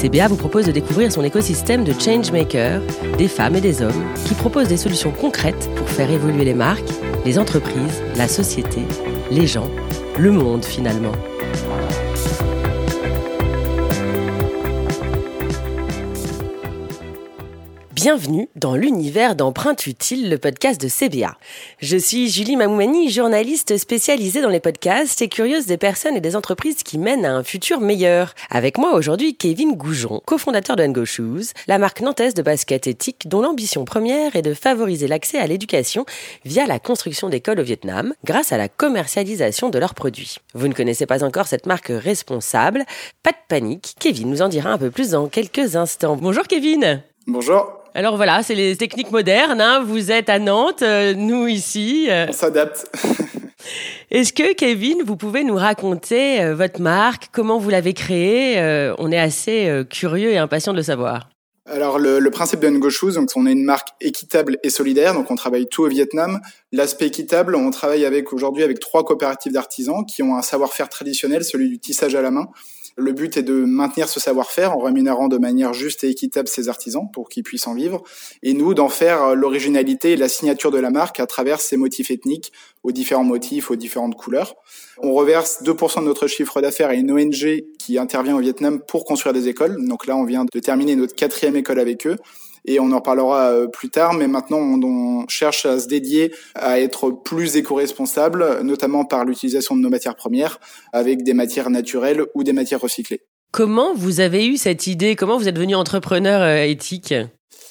CBA vous propose de découvrir son écosystème de changemakers, des femmes et des hommes qui proposent des solutions concrètes pour faire évoluer les marques, les entreprises, la société, les gens, le monde finalement. Bienvenue dans l'univers d'Empreinte Utile, le podcast de CBA. Je suis Julie Mamoumani, journaliste spécialisée dans les podcasts et curieuse des personnes et des entreprises qui mènent à un futur meilleur. Avec moi aujourd'hui, Kevin Goujon, cofondateur de Ngo Shoes, la marque nantaise de basket éthique dont l'ambition première est de favoriser l'accès à l'éducation via la construction d'écoles au Vietnam grâce à la commercialisation de leurs produits. Vous ne connaissez pas encore cette marque responsable Pas de panique, Kevin nous en dira un peu plus dans quelques instants. Bonjour Kevin Bonjour. Alors voilà, c'est les techniques modernes. Hein. Vous êtes à Nantes, euh, nous ici. Euh. On s'adapte. Est-ce que Kevin, vous pouvez nous raconter euh, votre marque, comment vous l'avez créée On est assez curieux et impatient de le savoir. Alors le, principe de Ngo Shoes, donc on est une marque équitable et solidaire, donc on travaille tout au Vietnam. L'aspect équitable, on travaille avec aujourd'hui avec trois coopératives d'artisans qui ont un savoir-faire traditionnel, celui du tissage à la main. Le but est de maintenir ce savoir-faire en rémunérant de manière juste et équitable ces artisans pour qu'ils puissent en vivre, et nous d'en faire l'originalité et la signature de la marque à travers ces motifs ethniques, aux différents motifs, aux différentes couleurs. On reverse 2% de notre chiffre d'affaires à une ONG qui intervient au Vietnam pour construire des écoles. Donc là, on vient de terminer notre quatrième école avec eux et on en parlera euh, plus tard, mais maintenant on, cherche à se dédier à être plus éco-responsable, notamment par l'utilisation de nos matières premières avec des matières naturelles ou des matières recyclées. Comment vous avez eu cette idée? Comment vous êtes devenu entrepreneur euh, éthique?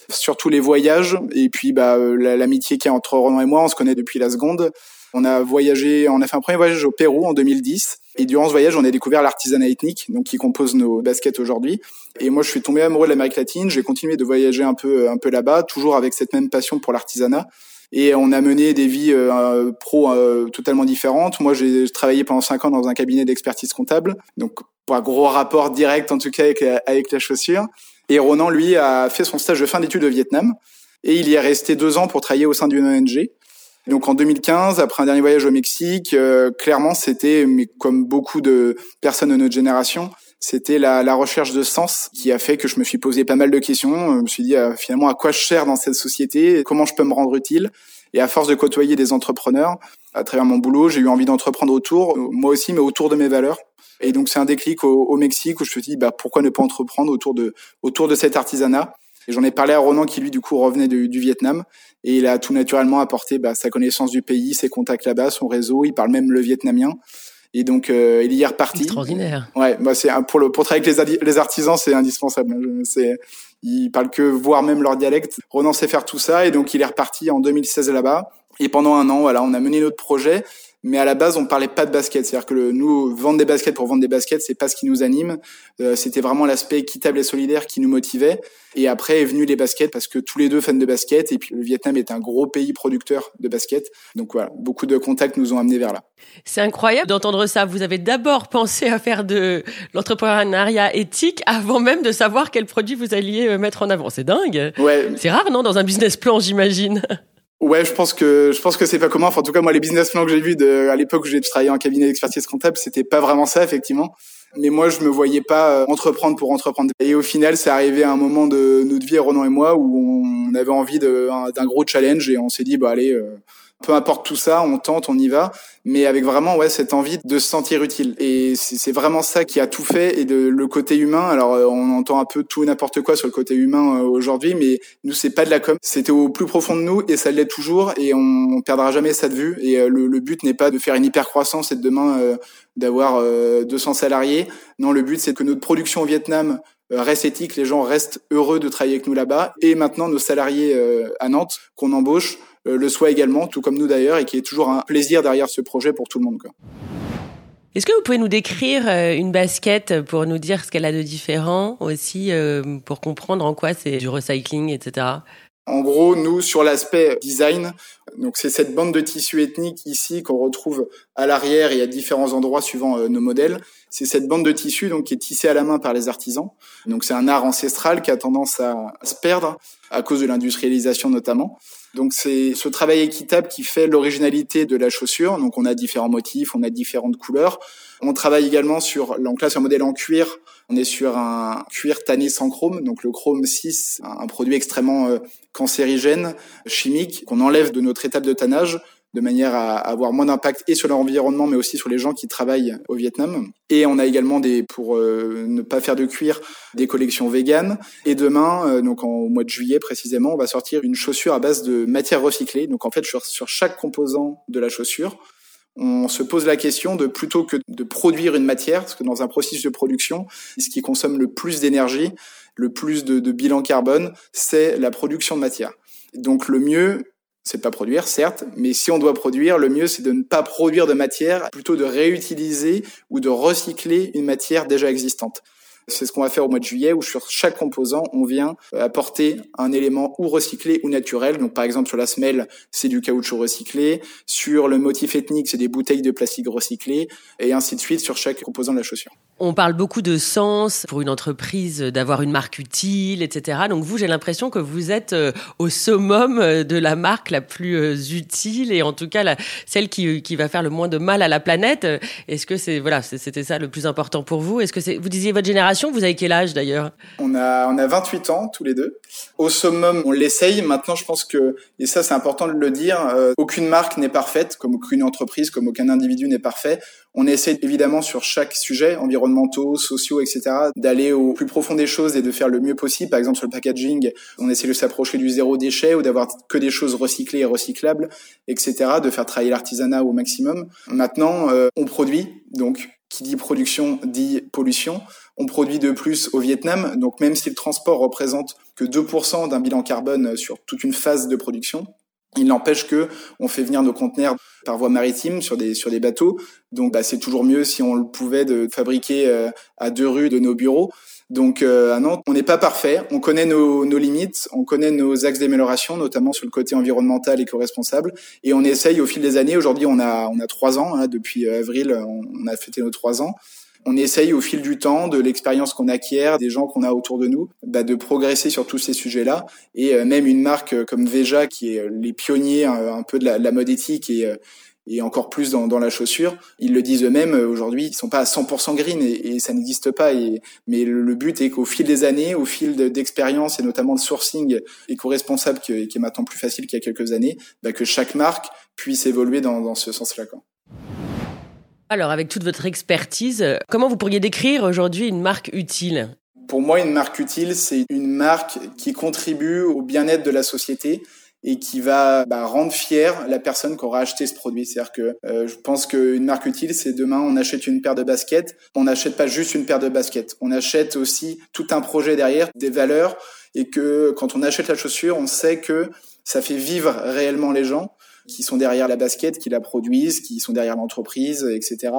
Surtout les voyages et puis bah, euh, l'amitié qui est entre Ronan et moi, on se connaît depuis la seconde. On a voyagé, on a fait un premier voyage au Pérou en 2010. Et durant ce voyage, on a découvert l'artisanat ethnique, donc qui compose nos baskets aujourd'hui. Et moi, je suis tombé amoureux de l'Amérique latine. J'ai continué de voyager un peu, un peu là-bas, toujours avec cette même passion pour l'artisanat. Et on a mené des vies euh, pro euh, totalement différentes. Moi, j'ai travaillé pendant cinq ans dans un cabinet d'expertise comptable, donc pas gros rapport direct en tout cas avec, avec la chaussure. Et Ronan, lui, a fait son stage de fin d'études au Vietnam. Et il y est resté deux ans pour travailler au sein d'une ONG. Donc en 2015, après un dernier voyage au Mexique, euh, clairement c'était, mais comme beaucoup de personnes de notre génération, c'était la, la, recherche de sens qui a fait que je me suis posé pas mal de questions. Je me suis dit euh, finalement à quoi je sers dans cette société, comment je peux me rendre utile? Et à force de côtoyer des entrepreneurs, à travers mon boulot, j'ai eu envie d'entreprendre autour, moi aussi, mais autour de mes valeurs. Et donc c'est un déclic au, au, Mexique où je me suis dit bah pourquoi ne pas entreprendre autour de autour de cet artisanat? Et j'en ai parlé à Ronan qui lui du coup revenait du, du Vietnam et il a tout naturellement apporté bah, sa connaissance du pays, ses contacts là-bas, son réseau. Il parle même le vietnamien. Et donc, euh, il y est reparti. Extraordinaire. Ouais, bah c'est pour le pour travailler avec les, les artisans, c'est indispensable. C'est ils parlent que voire même leur dialecte. Ronan sait faire tout ça et donc il est reparti en 2016 là-bas. Et pendant un an, voilà, on a mené notre projet mais à la base on parlait pas de basket. C'est-à-dire que le, nous vendre des baskets pour vendre des baskets c'est pas ce qui nous anime. Euh, c'était vraiment l'aspect équitable et solidaire qui nous motivait. Et après est venu les baskets parce que tous les deux fans de basket. Et puis le Vietnam est un gros pays producteur de basket. Donc voilà beaucoup de contacts nous ont amenés vers là. C'est incroyable d'entendre ça. Vous avez d'abord pensé à faire de l'entrepreneuriat éthique avant même de savoir quel produit vous alliez euh, mettre en avant. C'est dingue. Ouais. C'est rare non dans un business plan j'imagine Ouais, je pense que je pense que c'est pas commun. Enfin, en tout cas, moi, les business plans que j'ai vus de, à l'époque où j'ai travaillé en cabinet d'expertise comptable, c'était pas vraiment ça, effectivement. Mais moi, je me voyais pas euh, entreprendre pour entreprendre. Et au final, c'est arrivé à un moment de notre vie, Ronan et moi, où on avait envie d'un gros challenge et on s'est dit, bah allez, euh, peu importe tout ça, on tente, on y va, mais avec vraiment ouais cette envie de se sentir utile. Et c'est vraiment ça qui a tout fait et de le côté humain. Alors euh, on entend un peu tout n'importe quoi sur le côté humain euh, aujourd'hui, mais nous c'est pas de la com, c'était au plus profond de nous et ça l'est toujours et on, perdra jamais ça de vue. Et euh, le, but n'est pas de faire une hyper croissance et de demain d'avoir 200 salariés. Non, le but c'est que notre production au Vietnam reste éthique, les gens restent heureux de travailler avec nous là-bas. Et maintenant, nos salariés à Nantes qu'on embauche euh, le soit également, tout comme nous d'ailleurs, et qui est toujours un plaisir derrière ce projet pour tout le monde. Quoi. Est-ce que vous pouvez nous décrire une basket pour nous dire ce qu'elle a de différent aussi, pour comprendre en quoi c'est du recycling, etc. En gros, nous, sur l'aspect design, donc c'est cette bande de tissu ethnique ici qu'on retrouve à l'arrière et à différents endroits suivant euh, nos modèles. C'est cette bande de tissu donc qui est tissée à la main par les artisans. Donc c'est un art ancestral qui a tendance à se perdre à cause de l'industrialisation notamment. Donc c'est ce travail équitable qui fait l'originalité de la chaussure. Donc on a différents motifs, on a différentes couleurs. On travaille également sur, donc là un modèle en cuir. On est sur un cuir tanné sans chrome, donc le chrome 6, un produit extrêmement euh, cancérigène, chimique, qu'on enlève de notre étape de tannage de manière à avoir moins d'impact et sur l'environnement, mais aussi sur les gens qui travaillent au Vietnam. Et on a également des, pour euh, ne pas faire de cuir, des collections véganes. Et demain, euh, donc en, au mois de juillet précisément, on va sortir une chaussure à base de matière recyclée. Donc en fait, sur, chaque composant de la chaussure, on se pose la question de plutôt que de produire une matière, parce que dans un processus de production, ce qui consomme le plus d'énergie, le plus de, de bilan carbone, c'est la production de matière. Donc le mieux, c'est pas produire, certes, mais si on doit produire, le mieux c'est de ne pas produire de matière, plutôt de réutiliser ou de recycler une matière déjà existante. C'est ce qu'on va faire au mois de juillet où sur chaque composant, on vient apporter un élément ou recyclé ou naturel. Donc par exemple sur la semelle, c'est du caoutchouc recyclé. Sur le motif ethnique, c'est des bouteilles de plastique recyclées et ainsi de suite sur chaque composant de la chaussure. On parle beaucoup de sens pour une entreprise d'avoir une marque utile, etc. Donc vous, j'ai l'impression que vous êtes euh, au summum euh, de la marque la plus utile et en tout cas celle qui, qui va faire le moins de mal à la planète. Est-ce que c'est voilà, c'était ça le plus important pour vous? Est-ce que c'est vous disiez votre génération? Vous avez quel âge d'ailleurs? On a on a 28 ans tous les deux. Au summum, on l'essaye. Maintenant, je pense que et ça c'est important de le dire, euh, aucune marque n'est parfaite, comme aucune entreprise, comme aucun individu n'est parfait. On essaie évidemment sur chaque sujet, environnementaux, sociaux, etc., d'aller au plus profond des choses et de faire le mieux possible. Par exemple, sur le packaging, on essaie de s'approcher du zéro déchet ou d'avoir que des choses recyclées et recyclables, etc., de faire travailler l'artisanat au maximum. Maintenant, euh, on produit, donc qui dit production dit pollution. On produit de plus au Vietnam, donc même si le transport représente que 2% d'un bilan carbone sur toute une phase de production, il n'empêche que on fait venir nos conteneurs par voie maritime sur des sur des bateaux. Donc bah, c'est toujours mieux si on le pouvait de fabriquer euh, à deux rues de nos bureaux. Donc euh, à Nantes, on n'est pas parfait, on connaît nos, nos limites, on connaît nos axes d'amélioration, notamment sur le côté environnemental et co-responsable, et on essaye au fil des années. Aujourd'hui, on a on a trois ans, hein, depuis euh, avril, on, a fêté nos trois ans. On essaye au fil du temps, de l'expérience qu'on acquiert, des gens qu'on a autour de nous, bah, de progresser sur tous ces sujets-là. Et euh, même une marque comme Veja, qui est les pionniers un, peu de la, mode éthique et encore plus dans, la chaussure. Ils le disent eux-mêmes, euh, aujourd'hui, ils sont pas à 100% green et, ça n'existe pas. Mais le, but est qu'au fil des années, au fil d'expérience et notamment de sourcing éco-responsable qui, qui est maintenant plus facile qu'il y a quelques années, bah, que chaque marque puisse évoluer dans, dans ce sens-là. Alors, avec toute votre expertise, comment vous pourriez décrire aujourd'hui une marque utile? Pour moi, une marque utile, c'est une marque qui contribue au bien-être de la société et qui va bah, rendre fière la personne qui aura acheté ce produit. C'est-à-dire que euh, je pense qu'une marque utile, c'est demain on achète une paire de baskets, on n'achète pas juste une paire de baskets, on achète aussi tout un projet derrière, des valeurs, et que quand on achète la chaussure, on sait que ça fait vivre réellement les gens qui sont derrière la basket, qui la produisent, qui sont derrière l'entreprise, etc.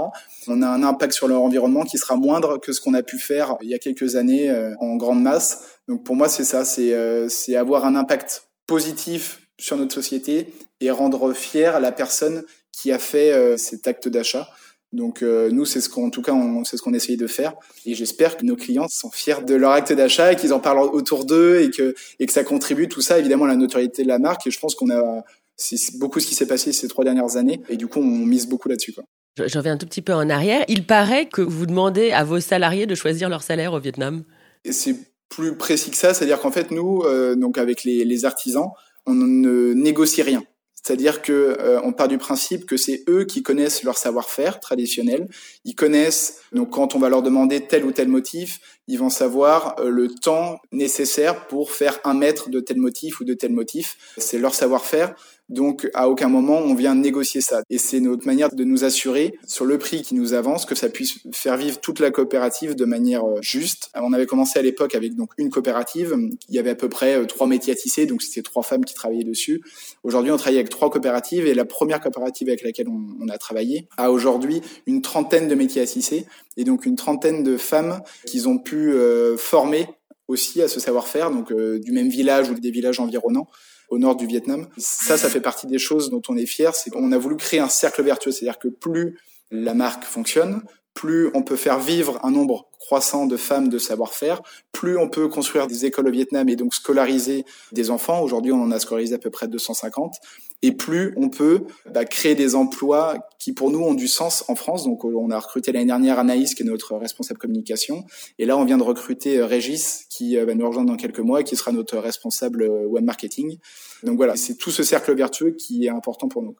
On a un impact sur leur environnement qui sera moindre que ce qu'on a pu faire il y a quelques années euh, en grande masse. Donc pour moi, c'est ça, c'est euh, avoir un impact positif sur notre société et rendre fier la personne qui a fait euh, cet acte d'achat. Donc euh, nous, c'est ce qu'en tout cas, c'est ce qu'on essaye de faire. Et j'espère que nos clients sont fiers de leur acte d'achat et qu'ils en parlent autour d'eux et que et que ça contribue tout ça évidemment à la notoriété de la marque. Et je pense qu'on a c'est beaucoup ce qui s'est passé ces trois dernières années. Et du coup, on mise beaucoup là-dessus. Quoi. Je reviens un tout petit peu en arrière. Il paraît que vous demandez à vos salariés de choisir leur salaire au Vietnam. Et c'est plus précis que ça, c'est-à-dire qu'en fait nous, euh, donc avec les, les, artisans, on ne négocie rien. C'est-à-dire que euh, on part du principe que c'est eux qui connaissent leur savoir-faire traditionnel. Ils connaissent donc quand on va leur demander tel ou tel motif, ils vont savoir euh, le temps nécessaire pour faire un mètre de tel motif ou de tel motif. C'est leur savoir-faire. Donc, à aucun moment, on vient négocier ça. Et c'est notre manière de nous assurer sur le prix qui nous avance que ça puisse faire vivre toute la coopérative de manière euh, juste. On avait commencé à l'époque avec donc une coopérative. Il y avait à peu près euh, trois métiers à tisser, donc c'était trois femmes qui travaillaient dessus. Aujourd'hui, on travaille avec trois coopératives et la première coopérative avec laquelle on, a travaillé a aujourd'hui une trentaine de métiers à tisser et donc une trentaine de femmes qu'ils ont pu euh, former aussi à ce savoir-faire, donc du même village ou des villages environnants au nord du Vietnam. Ça, ça fait partie des choses dont on est fier, c'est qu'on a voulu créer un cercle vertueux, c'est-à-dire que plus la marque fonctionne, plus on peut faire vivre un nombre croissant de femmes de savoir-faire, plus on peut construire des écoles au Vietnam et donc scolariser des enfants. Aujourd'hui, on en a scolarisé à peu près 250. Et plus on peut bah, créer des emplois qui, pour nous, ont du sens en France. Donc, on a recruté l'année dernière Anaïs, qui est notre responsable communication. Et là, on vient de recruter euh, Régis, qui euh, va nous rejoindre dans quelques mois, qui sera notre responsable euh, web marketing. Donc voilà, c'est tout ce cercle vertueux qui est important pour nous.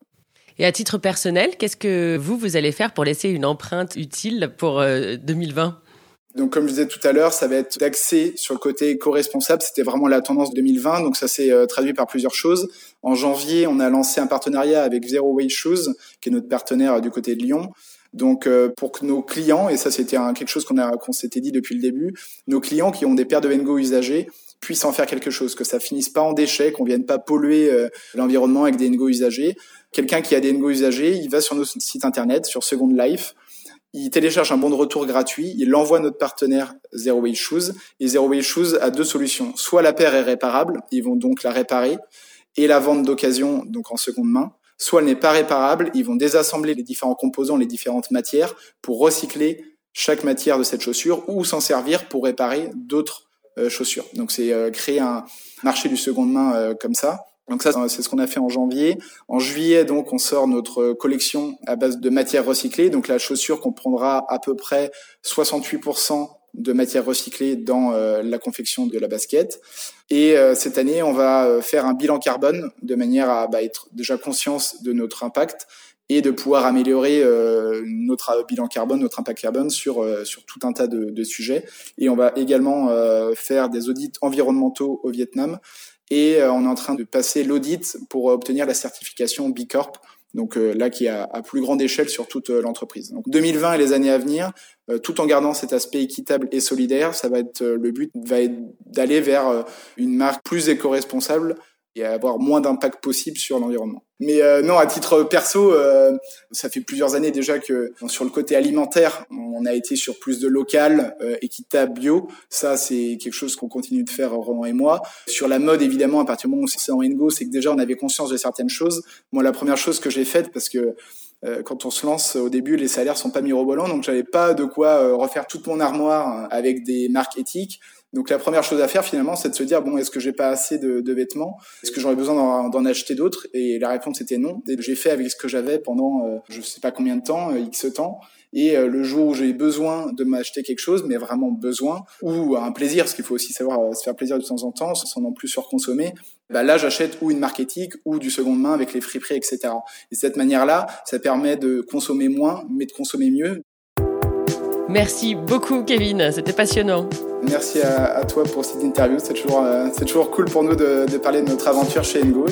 Et à titre personnel, qu'est-ce que vous, allez faire pour laisser une empreinte utile pour 2020 euh, donc, comme je disais tout à l'heure, ça va être d'axer sur le côté éco-responsable. C'était vraiment la tendance 2020. Donc, ça s'est euh, traduit par plusieurs choses. En janvier, on a lancé un partenariat avec Zero Waste Shoes, qui est notre partenaire euh, du côté de Lyon. Donc, pour que nos clients, et ça, c'était quelque chose qu'on qu'on s'était dit depuis le début, nos clients qui ont des paires de Vengo usagées puissent en faire quelque chose, que ça finisse pas en déchets, qu'on vienne pas polluer l'environnement avec des Ngo usagés. Quelqu'un qui a des Ngo usagés, il va sur notre site internet, sur Second Life, il télécharge un bon de retour gratuit, il l'envoie à notre partenaire Zero Waste Shoes, et Zero Waste Shoes a deux solutions. Soit la paire est réparable, ils vont donc la réparer, et la vente d'occasion, donc en seconde main, soit elle n'est pas réparable, ils vont désassembler les différents composants, les différentes matières, pour recycler chaque matière de cette chaussure, ou s'en servir pour réparer d'autres euh, chaussures. Donc c'est euh, créer un marché du seconde main euh, comme ça. Donc ça, c'est ce qu'on a fait en janvier. En juillet, donc, on sort notre collection à base de matières recyclées. Donc la chaussure comprendra à peu près 68% de matières recyclées dans euh, la confection de la basket. Et euh, cette année, on va euh, faire un bilan carbone de manière à bah, être déjà conscience de notre impact et de pouvoir améliorer notre bilan carbone, notre impact carbone sur sur tout un tas de, de sujets. Et on va également faire des audits environnementaux au Vietnam et on est en train de passer l'audit pour obtenir la certification B Corp. Donc euh, là, qui est à, plus grande échelle sur toute euh, l'entreprise. Donc 2020 et les années à venir, tout en gardant cet aspect équitable et solidaire, ça va être le but va être d'aller vers une marque plus éco-responsable et avoir moins d'impact possible sur l'environnement. Mais euh, non, à titre perso, euh, ça fait plusieurs années déjà que sur le côté alimentaire, on a été sur plus de local, euh, équitable, bio. Ça, c'est quelque chose qu'on continue de faire Roland et moi. Sur la mode, évidemment, à partir du moment où c'est en Engo, c'est que déjà on avait conscience de certaines choses. Moi, la première chose que j'ai faite, parce que quand on se lance au début, les salaires sont pas mirobolants, donc j'avais pas de quoi refaire toute mon armoire avec des marques éthiques. Donc la première chose à faire finalement, c'est de se dire bon, est-ce que j'ai pas assez de, de vêtements? Est-ce que j'aurais besoin d'en acheter d'autres? Et la réponse était non. Et j'ai fait avec ce que j'avais pendant euh, je sais pas combien de temps, euh, x temps. Et euh, le jour où j'ai besoin de m'acheter quelque chose, mais vraiment besoin, ou un plaisir, parce qu'il faut aussi savoir se faire plaisir de temps en temps, sans non plus surconsommer, bah là j'achète ou une marque éthique ou du seconde main avec les friperies, etc. Et de cette manière-là, ça permet de consommer moins, mais de consommer mieux. Merci beaucoup Kevin, c'était passionnant. Merci à, toi pour cette interview. C'est toujours, euh, c'est toujours cool pour nous de, de parler de notre aventure chez Ngo.